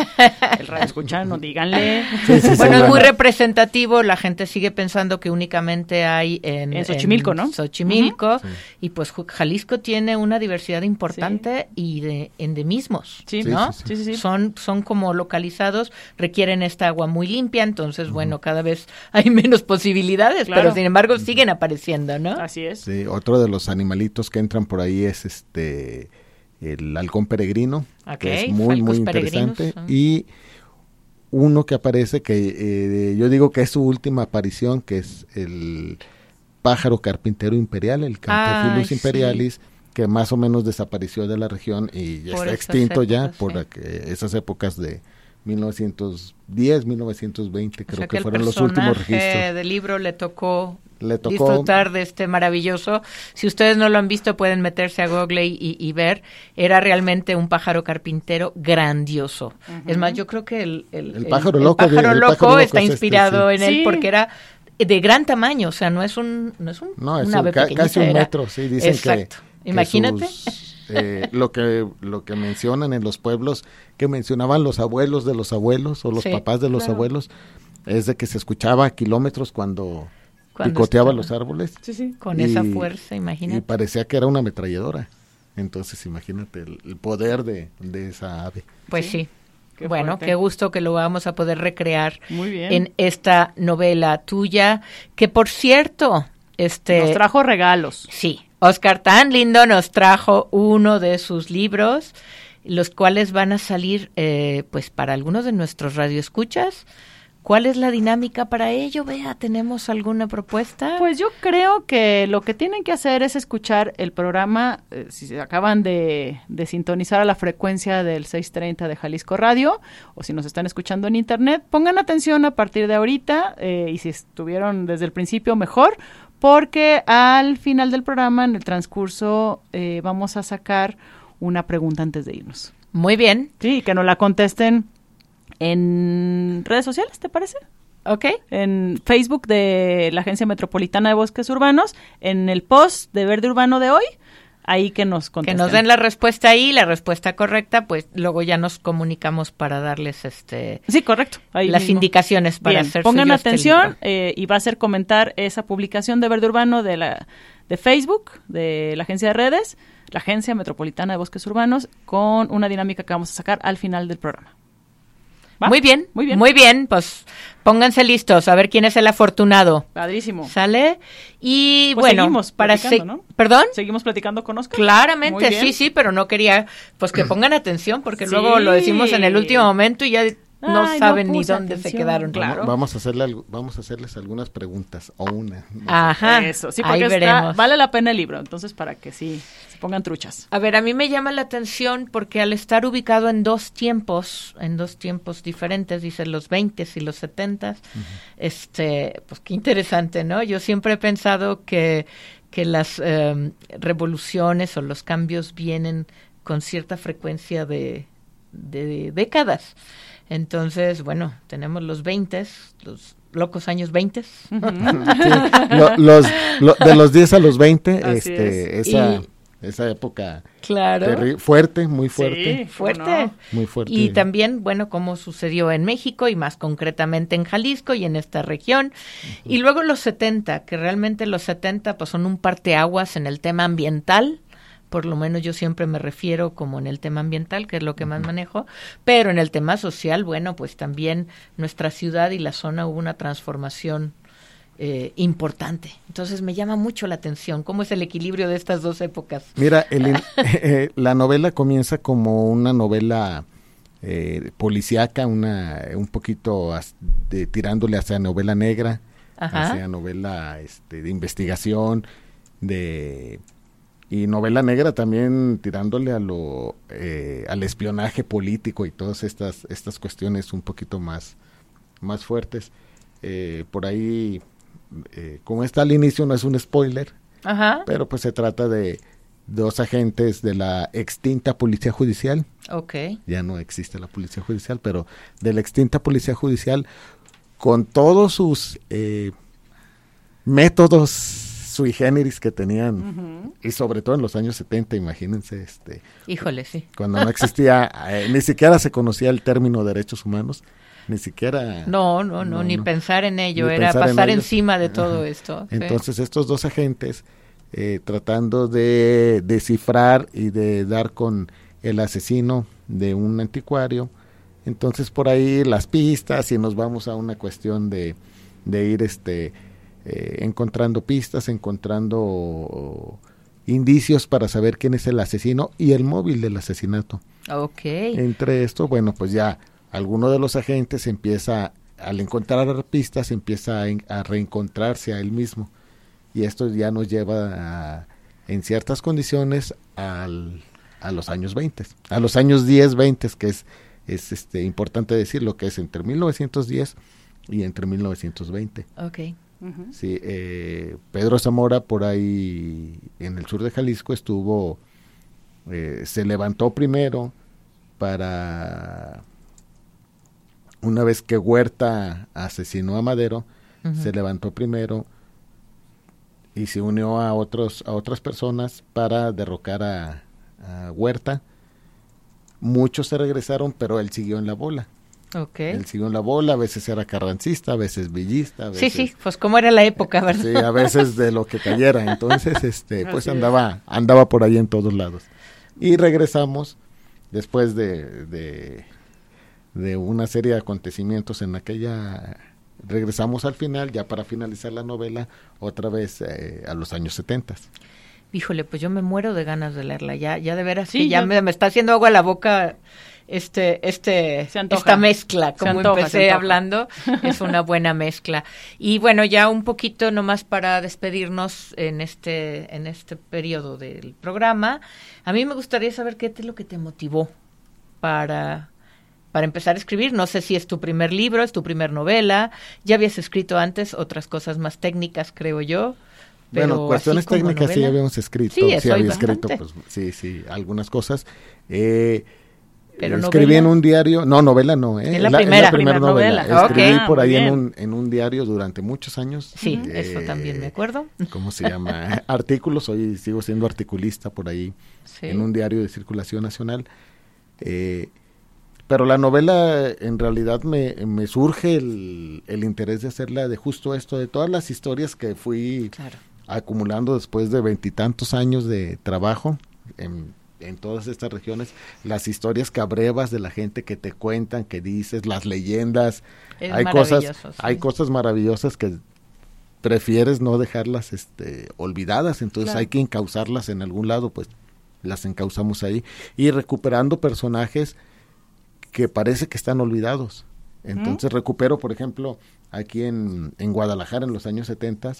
el radio escucha, no díganle. Sí, sí, sí, Bueno, es muy representativo, la gente sigue pensando que únicamente hay en, En Xochimilco, ¿no? Xochimilco, y pues Jalisco tiene una diversidad importante y de endemismos, Sí, ¿no? sí, sí. Son, son como localizados, requieren esta agua muy limpia, entonces, bueno, cada vez hay menos posibilidades, Claro. pero sin embargo siguen apareciendo, ¿no? Así es. Sí, otro de los animalitos que entran por ahí es este el halcón peregrino, que es muy muy interesante ah. y uno que aparece que eh, yo digo que es su última aparición, que es el pájaro carpintero imperial, el Cantophilus sí. imperialis, que más o menos desapareció de la región y ya está extinto ya por esas épocas de 1910, 1920, O creo sea que el fueron los últimos registros. del libro le tocó, Le tocó disfrutar de este maravilloso. Si ustedes no lo han visto, pueden meterse a Google y, y- y ver. Era realmente un pájaro carpintero grandioso. Es más, yo creo que el, el, El pájaro loco, pájaro el loco pájaro loco está es este, inspirado sí. en él Sí. porque era de gran tamaño, o sea, no es un, no es un, No, es una un ave ca- pequeñita, casi un era- metro, sí, dicen Exacto. que... que Imagínate. sus, eh, lo que lo que mencionan en los pueblos, que mencionaban los abuelos de los abuelos o los Sí, papás de los claro. abuelos, es de que se escuchaba a kilómetros cuando, Cuando picoteaba estaba- los árboles. Sí, sí. Con esa y- fuerza, Y imagínate. parecía que era una ametralladora. Entonces, imagínate el, el poder de, de esa ave. Pues Sí. sí. Qué bueno, fuerte. qué gusto que lo vamos a poder recrear Muy bien. en esta novela tuya, que por cierto, este Nos trajo regalos. sí, Oscar tan lindo nos trajo uno de sus libros, los cuales van a salir, eh, pues, para algunos de nuestros radioescuchas. ¿Cuál es la dinámica para ello? Vea, ¿tenemos alguna propuesta? Pues yo creo que lo que tienen que hacer es escuchar el programa, eh, si se acaban de, de sintonizar a la frecuencia del 630 de Jalisco Radio, o si nos están escuchando en internet, pongan atención a partir de ahorita, eh, y si estuvieron desde el principio, mejor, porque al final del programa, en el transcurso, eh, vamos a sacar una pregunta antes de irnos. Muy bien, Sí, que nos la contesten en redes sociales, ¿te parece? ¿ok? en Facebook de la Agencia Metropolitana de Bosques Urbanos, en el post de Verde Urbano de hoy, ahí que nos Que contesten. nos den la respuesta ahí, la respuesta correcta, pues luego ya nos comunicamos para darles este Sí, correcto. ahí las mismo. indicaciones para Bien, hacer pongan este atención eh, y va a ser comentar esa publicación de Verde Urbano de la de Facebook, de la agencia de redes, la Agencia Metropolitana de Bosques Urbanos, con una dinámica que vamos a sacar al final del programa. ¿Va? Muy bien, Muy bien. muy bien, pues pónganse listos a ver quién es el afortunado. Padrísimo. ¿Sale? Y Pues bueno, seguimos para se- ¿no? ¿Perdón? Seguimos platicando con Oscar. Claramente, sí, sí, pero no quería pues que pongan atención porque Sí. luego lo decimos en el último momento y ya no Ay, no saben ni dónde se quedaron. Claro. Vamos, vamos a hacerle algo- vamos a hacerles algunas preguntas o una. no sé. Ajá. Eso, sí, ahí porque está- veremos. vale la pena el libro, entonces para que sí se pongan truchas. A ver, a mí me llama la atención porque al estar ubicado en dos tiempos, en dos tiempos diferentes, dice los 20 y los 70, este, pues qué interesante, ¿no? Yo siempre he pensado que, que las eh, revoluciones o los cambios vienen con cierta frecuencia de, de décadas. Entonces, bueno, tenemos los 20, los locos años 20. Sí, lo- los, lo- de los 10 a los 20, Así este, es. esa, Y- esa época Claro. fuerte, muy fuerte. Sí, Fuerte. ¿cómo no? Muy fuerte. Y también, bueno, como sucedió en México y más concretamente en Jalisco y en esta región. Y luego los 70, que realmente los 70 pues son un parteaguas en el tema ambiental. Por lo menos yo siempre me refiero como en el tema ambiental, que es lo que más manejo, pero en el tema social, bueno, pues también nuestra ciudad y la zona hubo una transformación eh, importante. Entonces me llama mucho la atención cómo es el equilibrio de estas dos épocas. Mira, el in- eh, la novela comienza como una novela eh, policíaca, una, un poquito as- de- tirándole hacia novela negra, Ajá. hacia novela este, de investigación, de y novela negra también tirándole a lo eh, al espionaje político y todas estas estas cuestiones un poquito más más fuertes. Eh, por ahí, eh, como está al inicio, no es un spoiler, Ajá. pero pues se trata de dos agentes de la extinta policía judicial, Ok. ya no existe la policía judicial, pero de la extinta policía judicial con todos sus eh, métodos sui generis que tenían, y sobre todo en los años 70, imagínense, este, Híjole, sí. cuando no existía, eh, ni siquiera se conocía el término derechos humanos, ni siquiera... No, no, no, ni pensar en ello, era pasar encima de todo esto. Entonces estos dos agentes, eh, tratando de descifrar y de dar con el asesino de un anticuario, entonces por ahí las pistas y nos vamos a una cuestión de, de ir este eh, encontrando pistas, encontrando indicios para saber quién es el asesino y el móvil del asesinato. Ok. Entre esto, bueno, pues ya alguno de los agentes empieza, al encontrar pistas, empieza a, reencontrarse a él mismo. Y esto ya nos lleva en ciertas condiciones al, a los años 20, a los años 10, 20, que es, es este, importante decir lo que es entre 1910 y entre 1920. Sí, eh, Pedro Zamora por ahí en el sur de Jalisco estuvo, eh, se levantó primero para, una vez que Huerta asesinó a Madero, se levantó primero y se unió a otros a otras personas para derrocar a Huerta. Muchos se regresaron, pero él siguió en la bola. Okay. Él siguió en la bola, a veces era carrancista, a veces villista. sí, sí, pues como era la época, ¿verdad? Sí, a veces de lo que cayera. Entonces, este, pues andaba, andaba por ahí en todos lados. Y regresamos después de, de, una serie de acontecimientos en aquella regresamos al final, ya para finalizar la novela, otra vez eh, a los años 70. Híjole, pues yo me muero de ganas de leerla, ya, ya de veras sí, ya me, me, está haciendo agua la boca este, este, esta mezcla, como empecé hablando, es una buena mezcla. Y bueno, ya un poquito nomás para despedirnos en este, en este periodo del programa, a mí me gustaría saber qué es lo que te motivó para para empezar a escribir. No sé si es tu primer libro, es tu primer novela. Ya habías escrito antes otras cosas más técnicas, creo yo. bueno, cuestiones técnicas sí habíamos escrito. Sí, sí había escrito, pues, sí, sí, algunas cosas. Eh, pero escribí en un diario, no, novela no, ¿eh? Es la, primera, novela. Escribí por ahí en un, en un diario durante muchos años. Sí, eso también me acuerdo. ¿Cómo se llama? Artículos, hoy sigo siendo articulista por ahí en un diario de circulación nacional. Eh, pero la novela en realidad me, me surge el, el, interés de hacerla de justo esto, de todas las historias que fui acumulando después de veintitantos años de trabajo en en todas estas regiones, las historias cabrevas de la gente que te cuentan, que dices, las leyendas, hay cosas, hay cosas maravillosas que prefieres no dejarlas este, olvidadas, entonces hay que encauzarlas en algún lado, pues las encauzamos ahí. Y recuperando personajes que parece que están olvidados. Entonces recupero, por ejemplo, aquí en, en Guadalajara en los años 70,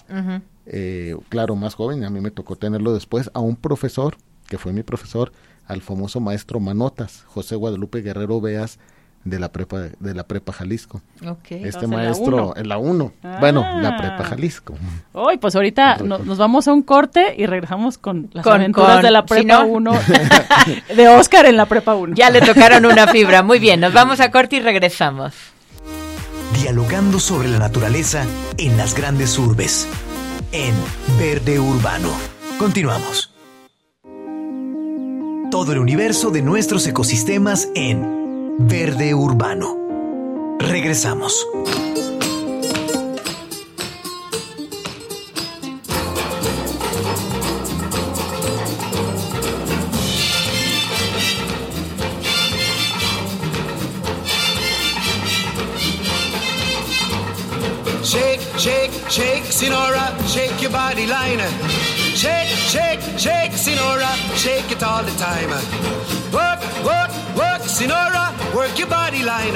eh, claro, más joven, a mí me tocó tenerlo después, a un profesor que fue mi profesor, al famoso maestro Manotas, José Guadalupe Guerrero Veas, de la prepa de la prepa Jalisco. Este maestro en la 1. Bueno, la ah. prepa Jalisco. Hoy pues ahorita nos vamos a un corte y regresamos con las aventuras de la prepa 1 de Oscar en la prepa 1. Ya le tocaron una fibra. Muy bien, nos vamos a corte y regresamos. Dialogando sobre la naturaleza en las grandes urbes. En Verde Urbano. Continuamos todo el universo de nuestros ecosistemas en Verde Urbano. Regresamos. Shake, shake, shake, Sinora, shake your body liner. Shake, shake, shake, Sinora, shake it all the time. Work, work, work, Sinora, work your body line.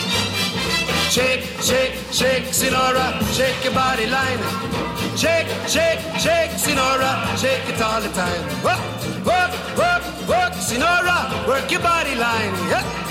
Shake, shake, shake, Sinora, shake your body line. Shake, shake, shake, Sinora, shake it all the time. Work, work, work, work, Sinora, work your body line. Yeah.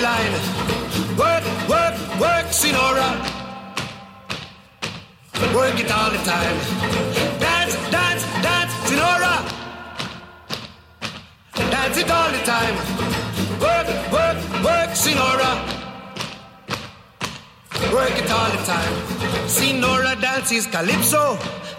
Line. Work, work, work, Sinora. Work it all the time. Dance, dance, dance, Sinora. Dance it all the time. Work, work, work, Sinora. Work it all the time. Sinora dances calypso.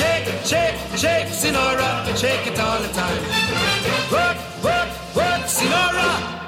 Shake, shake, shake, Sinora, shake it all the time. Work, work, work, Sinora.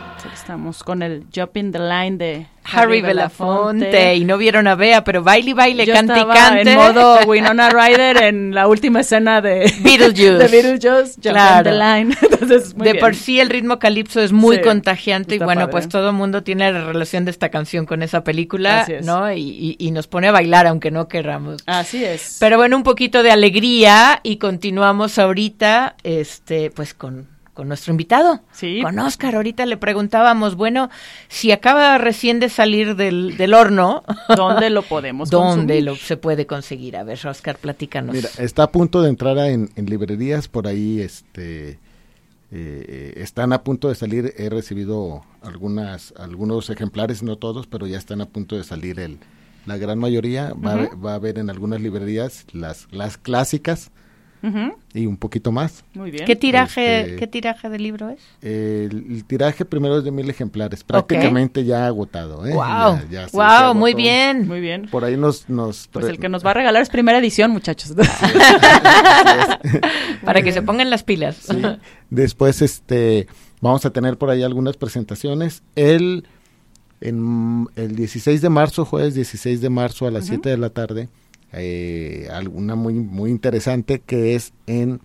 Con el Jump in the Line de Harry Belafonte. Y no vieron a Bea, pero baile, baile, Yo cante estaba cante. en modo Winona Ryder en la última escena de Beetlejuice. de Beetlejuice, Jump Claro. in the Line. Entonces, muy de bien. por sí el ritmo calipso es muy Sí, contagiante y bueno, padre. pues todo el mundo tiene la relación de esta canción con esa película, Así es. ¿no? Y, y- y nos pone a bailar aunque no querramos. Así es. Pero bueno, un poquito de alegría y continuamos ahorita, este, pues con, con nuestro invitado, Sí. con Oscar. Ahorita le preguntábamos, bueno, si acaba recién de salir del, del horno, ¿Dónde lo podemos ¿dónde consumir? lo se puede conseguir? A ver, Oscar, platícanos. Mira, está a punto de entrar a- en, en librerías, por ahí este eh, están a punto de salir, he recibido algunas algunos ejemplares, no todos, pero ya están a punto de salir el la gran mayoría, va, a haber- va a haber en algunas librerías las las clásicas Y un poquito más. Muy bien. ¿Qué tiraje, Este- qué tiraje de libro es? El, el tiraje primero es de mil ejemplares, prácticamente ya agotado. ¿eh? Wow, Ya- ya se- se wow, muy bien. Muy bien. Por ahí nos... nos Pues el que nos va a regalar es primera edición, muchachos. Para que se pongan las pilas. Sí. Después, este, vamos a tener por ahí algunas presentaciones. El, en, el 16 de marzo, jueves 16 de marzo a las 7 de la tarde, eh, alguna muy, muy interesante que es en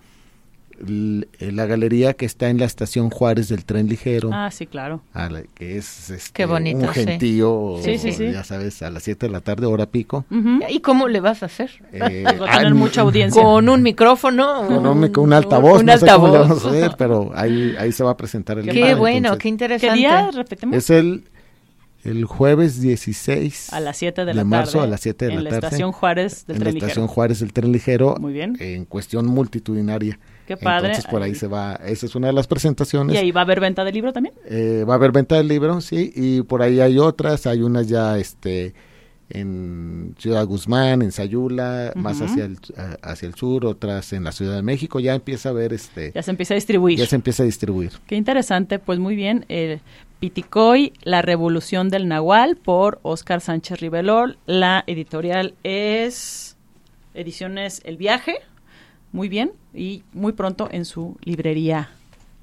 en la galería que está en la estación Juárez del tren ligero. ah, sí, claro. a la- que es este, Qué bonito, un gentío, Sí, sí, sí. ya sabes, a las 7 de la tarde, hora pico. Ujú. ¿Y cómo le vas a hacer? Eh, a tener ah, mucha audiencia. Con un micrófono. con un, con un altavoz, un no sé cómo le altavoz. vamos a hacer, pero ahí, ahí se va a presentar el Qué Qué bueno, entonces, qué ¿Qué interesante. día? Repetimos. Es el, el jueves 16 A las 7 de la marzo tarde. a las 7 de en la tarde. estación Juárez del en la tren estación ligero. Juárez del tren ligero. Muy bien. En cuestión multitudinaria. Qué padre. Entonces por ahí Ahí. se va, esa es una de las presentaciones. ¿Y ahí va a haber venta de libro también? Eh, va a haber venta del libro, sí, y por ahí hay otras, hay unas ya este en Ciudad Guzmán, en Sayula, más Ujú. hacia el, hacia el sur, otras en la Ciudad de México, ya empieza a ver este Ya se empieza a distribuir. ya se empieza a distribuir. Qué interesante, pues muy bien. eh, Piticoy, La Revolución del Nahual, por Oscar Sánchez Rivelol. La editorial es Ediciones El Viaje. Muy bien, y muy pronto en su librería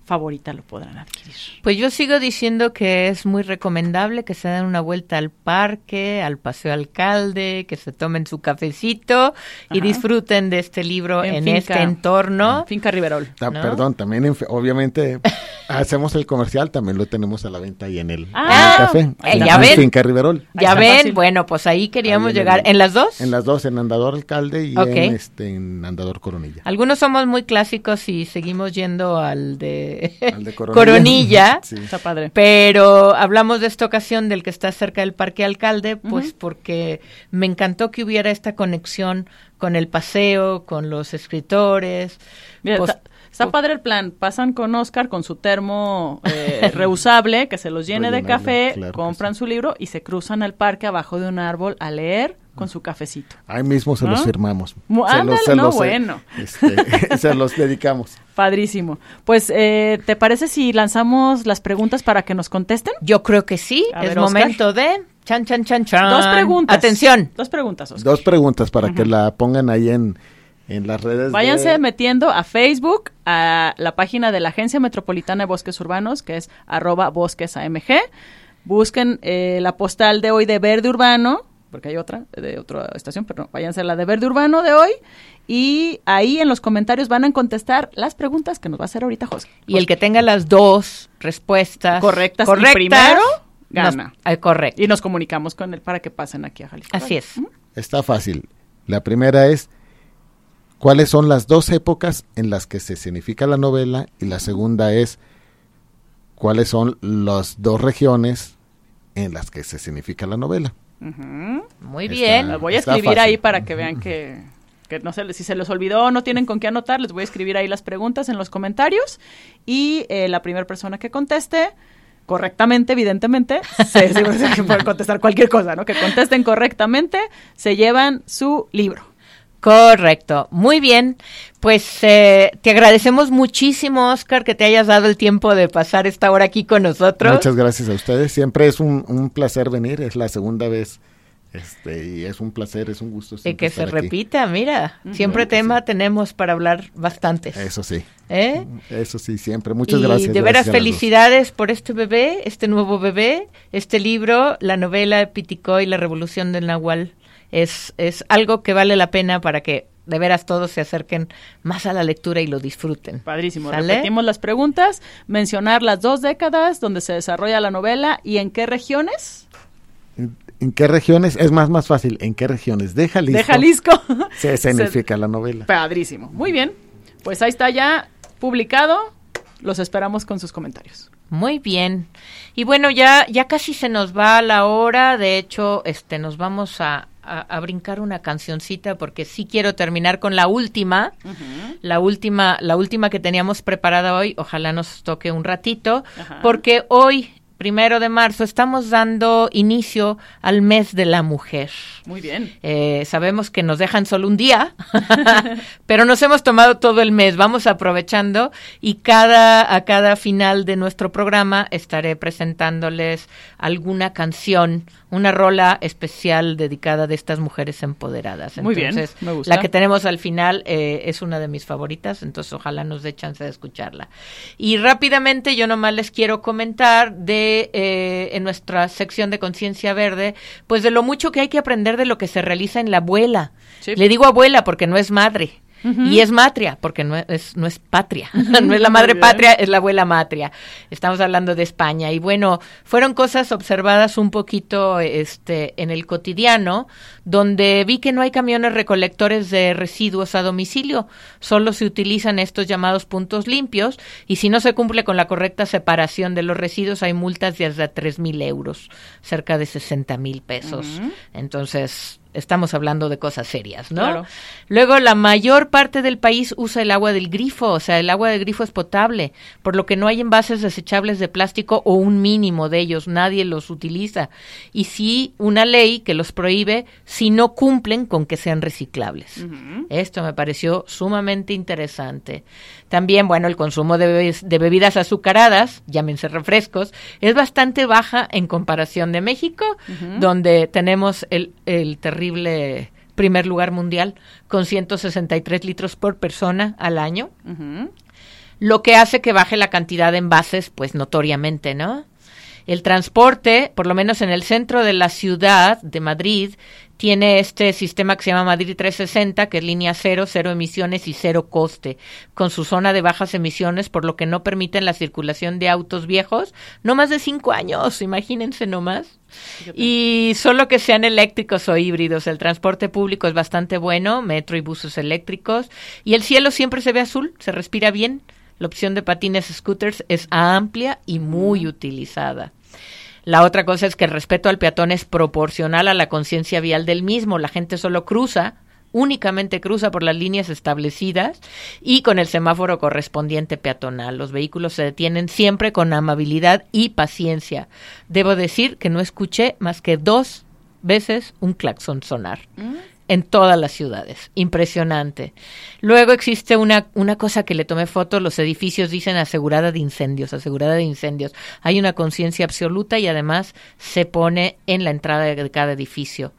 favorita lo podrán adquirir. Pues yo sigo diciendo que es muy recomendable que se den una vuelta al parque, al Paseo Alcalde, que se tomen su cafecito y Ajá. disfruten de este libro en, En finca. este entorno. Finca Riverol. ¿no? Perdón, también en obviamente hacemos el comercial, también lo tenemos a la venta ahí en el, en el Ah, café. eh, en ya en ven. Finca Riverol. Ya ven, fácil. bueno, pues ahí queríamos Ahí en llegar. el- ¿En las dos? En las dos, en Andador Alcalde y en, este, en Andador Coronilla. Algunos somos muy clásicos y seguimos yendo al de, Al de Coronilla. Coronilla. Sí. Está padre. Pero hablamos de esta ocasión del que está cerca del Parque Alcalde, pues porque me encantó que hubiera esta conexión con el paseo, con los escritores. Mira, Pues, está, padre el plan. Pasan con Oscar con su termo eh, reusable que se los llene de café, claro compran sí. su libro y se cruzan al parque abajo de un árbol a leer con su cafecito. Ahí mismo se ¿No? los firmamos. Mu- Se ándale, no, eh, bueno. este, se los dedicamos. Padrísimo. Pues, eh, ¿te parece si lanzamos las preguntas para que nos contesten? Yo creo que sí, A es ver, Oscar. momento de chan chan chan chan. Dos preguntas. Atención. Dos preguntas, Oscar. Dos preguntas para que la pongan ahí en, en las redes. Váyanse de- metiendo a Facebook, a la página de la Agencia Metropolitana de Bosques Urbanos, que es arroba bosquesamg. Busquen eh, la postal de hoy de Verde Urbano, porque hay otra de otra estación, pero no, váyanse a la de Verde Urbano de hoy. Y ahí en los comentarios van a contestar las preguntas que nos va a hacer ahorita José. Y el que tenga las dos respuestas Correctas y primero, gana. nos- eh, correcto. Y nos comunicamos con él para que pasen aquí a Jalisco. Así es. Está fácil. La primera es, ¿cuáles son las dos épocas en las que se significa la novela? Y la segunda es, ¿cuáles son las dos regiones en las que se significa la novela? Muy Está- bien. Las voy a escribir fácil. ahí para que vean que, que no se les- si se les olvidó o no tienen con qué anotar, les voy a escribir ahí las preguntas en los comentarios y eh, la primera persona que conteste correctamente, evidentemente, se, pueden contestar cualquier cosa, ¿no? Que contesten correctamente, se llevan su libro. Correcto, muy bien. Pues eh, te agradecemos muchísimo, Oscar, que te hayas dado el tiempo de pasar esta hora aquí con nosotros. Muchas gracias a ustedes. Siempre es un, un placer venir. Es la segunda vez. Este, y es un placer, es un gusto. Y siempre que se aquí. repita, mira, siempre tema sí. tenemos para hablar bastantes. Eso sí. ¿Eh? Eso sí, siempre. Muchas y gracias. de veras felicidades por este bebé, este nuevo bebé, este libro, la novela Piticoy, la revolución del Nahual. Es, es algo que vale la pena para que de veras todos se acerquen más a la lectura y lo disfruten. Padrísimo. ¿Sale? Repetimos las preguntas, mencionar las dos décadas donde se desarrolla la novela y en qué regiones ¿En, en qué regiones? Es más, más fácil. ¿En qué regiones de Jalisco, de Jalisco. se significa la novela? Padrísimo. Muy bien. Pues ahí está ya publicado. Los esperamos con sus comentarios. Muy bien. Y bueno, ya, ya casi se nos va la hora. De hecho, este, nos vamos a, a- a brincar una cancioncita porque sí quiero terminar con la última. La última, la última que teníamos preparada hoy. Ojalá nos toque un ratito. Porque hoy, primero de marzo, estamos dando inicio al mes de la mujer. Muy bien. Eh, sabemos que nos dejan solo un día, pero nos hemos tomado todo el mes. Vamos aprovechando y cada a cada final de nuestro programa estaré presentándoles alguna canción, una rola especial dedicada de estas mujeres empoderadas. Muy bien, Entonces, me gusta. La que tenemos al final eh, es una de mis favoritas, entonces ojalá nos dé chance de escucharla. Y rápidamente yo nomás les quiero comentar de eh, en nuestra sección de conciencia verde, pues de lo mucho que hay que aprender de lo que se realiza en la abuela. Sí. Le digo abuela porque no es madre. Y es matria, porque no es, no es patria, no es la madre patria, es la abuela matria. Estamos hablando de España. Y bueno, fueron cosas observadas un poquito este, en el cotidiano, donde vi que no hay camiones recolectores de residuos a domicilio, solo se utilizan estos llamados puntos limpios, y si no se cumple con la correcta separación de los residuos, hay multas de hasta tres mil euros, cerca de 60 mil pesos. Entonces, estamos hablando de cosas serias, ¿no? Luego, la mayor parte del país usa el agua del grifo, o sea, el agua del grifo es potable, por lo que no hay envases desechables de plástico o un mínimo de ellos, nadie los utiliza. Y sí, una ley que los prohíbe si no cumplen con que sean reciclables. Esto me pareció sumamente interesante. También, bueno, el consumo de, de bebidas azucaradas, llámense refrescos, es bastante baja en comparación de México, donde tenemos el, el terrible primer lugar mundial con 163 litros por persona al año, lo que hace que baje la cantidad de envases, pues notoriamente, ¿no? El transporte, por lo menos en el centro de la ciudad de Madrid, tiene este sistema que se llama Madrid 360, que es línea cero, cero emisiones y cero coste, con su zona de bajas emisiones, por lo que no permiten la circulación de autos viejos, no más de cinco años, imagínense nomás. Y solo que sean eléctricos o híbridos. El transporte público es bastante bueno, metro y buses eléctricos. Y el cielo siempre se ve azul, se respira bien. La opción de patines scooters es amplia y muy utilizada. La otra cosa es que el respeto al peatón es proporcional a la conciencia vial del mismo. La gente solo cruza, únicamente cruza por las líneas establecidas y con el semáforo correspondiente peatonal. Los vehículos se detienen siempre con amabilidad y paciencia. Debo decir que no escuché más que dos veces un claxon sonar en todas las ciudades. Impresionante. Luego existe una, una cosa que le tomé foto, los edificios dicen asegurada de incendios, asegurada de incendios. Hay una conciencia absoluta y además se pone en la entrada de cada edificio.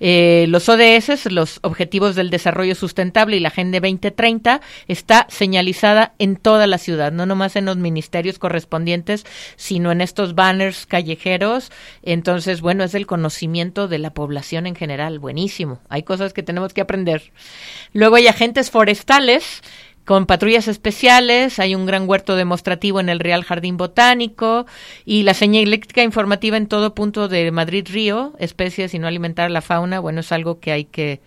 Eh, los ODS, los Objetivos del Desarrollo Sustentable y la Agenda 2030 está señalizada en toda la ciudad, no nomás en los ministerios correspondientes, sino en estos banners callejeros. Entonces, bueno, es el conocimiento de la población en general, buenísimo. Hay cosas que tenemos que aprender. Luego hay agentes forestales con patrullas especiales, hay un gran huerto demostrativo en el Real Jardín Botánico y la señal eléctrica informativa en todo punto de Madrid Río, especies y no alimentar la fauna, bueno, es algo que hay que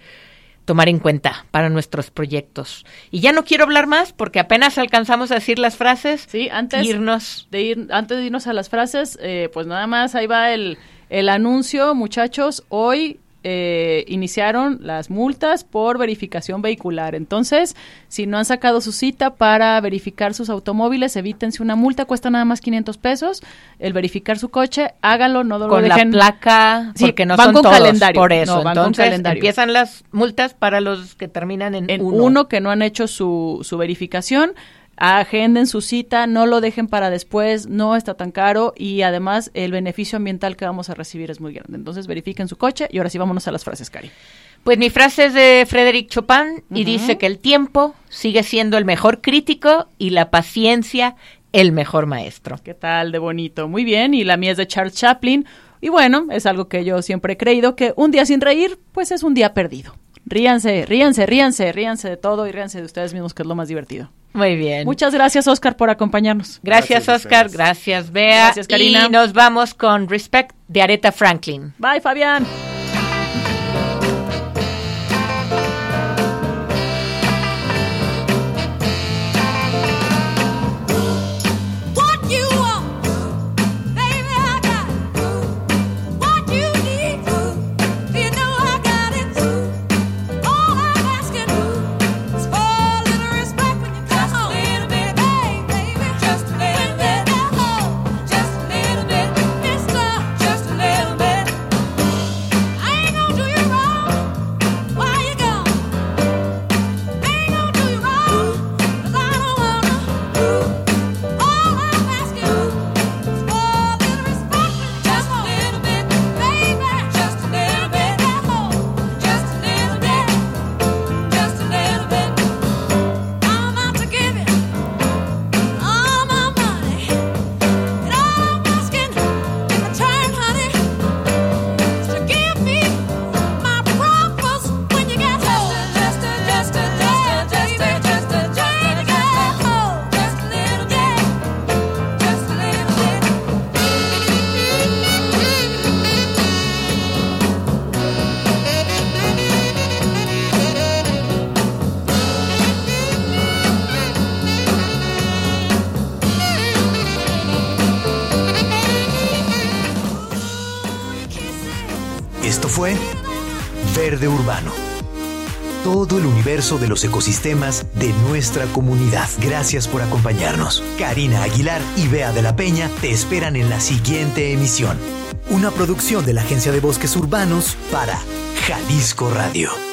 tomar en cuenta para nuestros proyectos. Y ya no quiero hablar más porque apenas alcanzamos a decir las frases. Sí, antes irnos. de ir, antes de irnos a las frases, eh, pues nada más ahí va el, el anuncio, muchachos. Hoy eh, iniciaron las multas por verificación vehicular. Entonces, si no han sacado su cita para verificar sus automóviles, evítense una multa, cuesta nada más 500 pesos. El verificar su coche, hágalo, no lo con dejen. la placa, porque no van son con todos, calendario. por eso. No, van con Entonces, calendario. empiezan las multas para los que terminan en, en uno. uno. que no han hecho su, su verificación. Agenden su cita, no lo dejen para después, no está tan caro y además el beneficio ambiental que vamos a recibir es muy grande. Entonces verifiquen su coche y ahora sí vámonos a las frases, Cari. Pues mi frase es de Frédéric Chopin y dice que el tiempo sigue siendo el mejor crítico y la paciencia el mejor maestro. ¿Qué tal de bonito? Muy bien, y la mía es de Charles Chaplin. Y bueno, es algo que yo siempre he creído, que un día sin reír, pues es un día perdido. Ríanse, ríanse, ríanse, ríanse de todo y ríanse de ustedes mismos, que es lo más divertido. Muy bien. Muchas gracias, Oscar, por acompañarnos. gracias, Oscar. ustedes. Gracias, Bea. Gracias, Karina. Y nos vamos con Respect de Aretha Franklin. Bye, Fabián. De los ecosistemas de nuestra comunidad. Gracias por acompañarnos. Karina Aguilar y Bea de la Peña te esperan en la siguiente emisión. Una producción de la Agencia de Bosques Urbanos para Jalisco Radio.